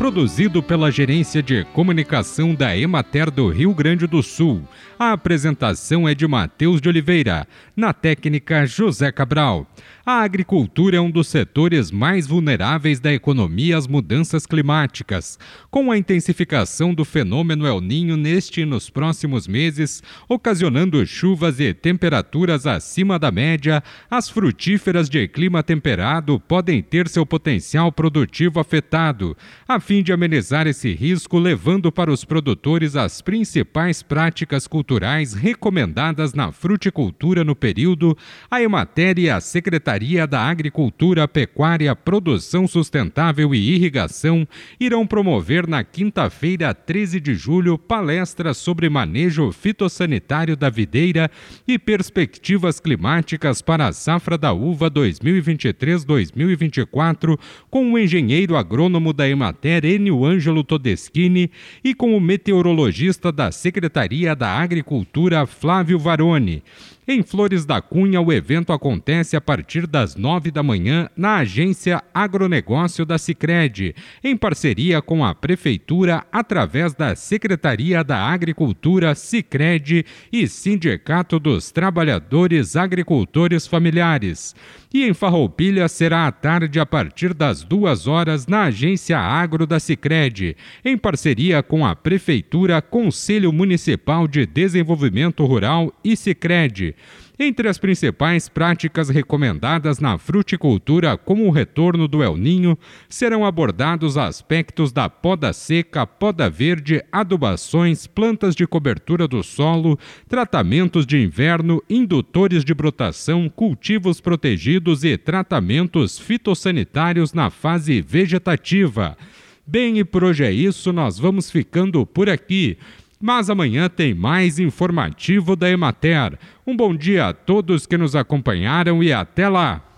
produzido pela Gerência de Comunicação da Emater do Rio Grande do Sul. A apresentação é de Matheus de Oliveira, na técnica José Cabral. A agricultura é um dos setores mais vulneráveis da economia às mudanças climáticas. Com a intensificação do fenômeno El Ninho neste e nos próximos meses, ocasionando chuvas e temperaturas acima da média, as frutíferas de clima temperado podem ter seu potencial produtivo afetado. A fim de amenizar esse risco, levando para os produtores as principais práticas culturais recomendadas na fruticultura no período, a Emater e a Secretaria da Agricultura, Pecuária, Produção Sustentável e Irrigação irão promover na quinta-feira, 13 de julho, palestras sobre manejo fitossanitário da videira e perspectivas climáticas para a safra da uva 2023-2024, com o engenheiro agrônomo da Emater, Enio Ângelo Todeschini, e com o meteorologista da Secretaria da Agricultura, Flávio Varone. Em Flores da Cunha, o evento acontece a partir das nove da manhã na agência Agronegócio da Sicredi, em parceria com a Prefeitura, através da Secretaria da Agricultura, Sicredi e Sindicato dos Trabalhadores Agricultores Familiares. E em Farroupilha será à tarde a partir das duas horas na agência Agro da Sicredi, em parceria com a Prefeitura, Conselho Municipal de Desenvolvimento Rural e Sicredi. Entre as principais práticas recomendadas na fruticultura, como o retorno do El Ninho, serão abordados aspectos da poda seca, poda verde, adubações, plantas de cobertura do solo, tratamentos de inverno, indutores de brotação, cultivos protegidos e tratamentos fitossanitários na fase vegetativa. Bem, e por hoje é isso, nós vamos ficando por aqui. Mas amanhã tem mais informativo da Emater. Um bom dia a todos que nos acompanharam e até lá!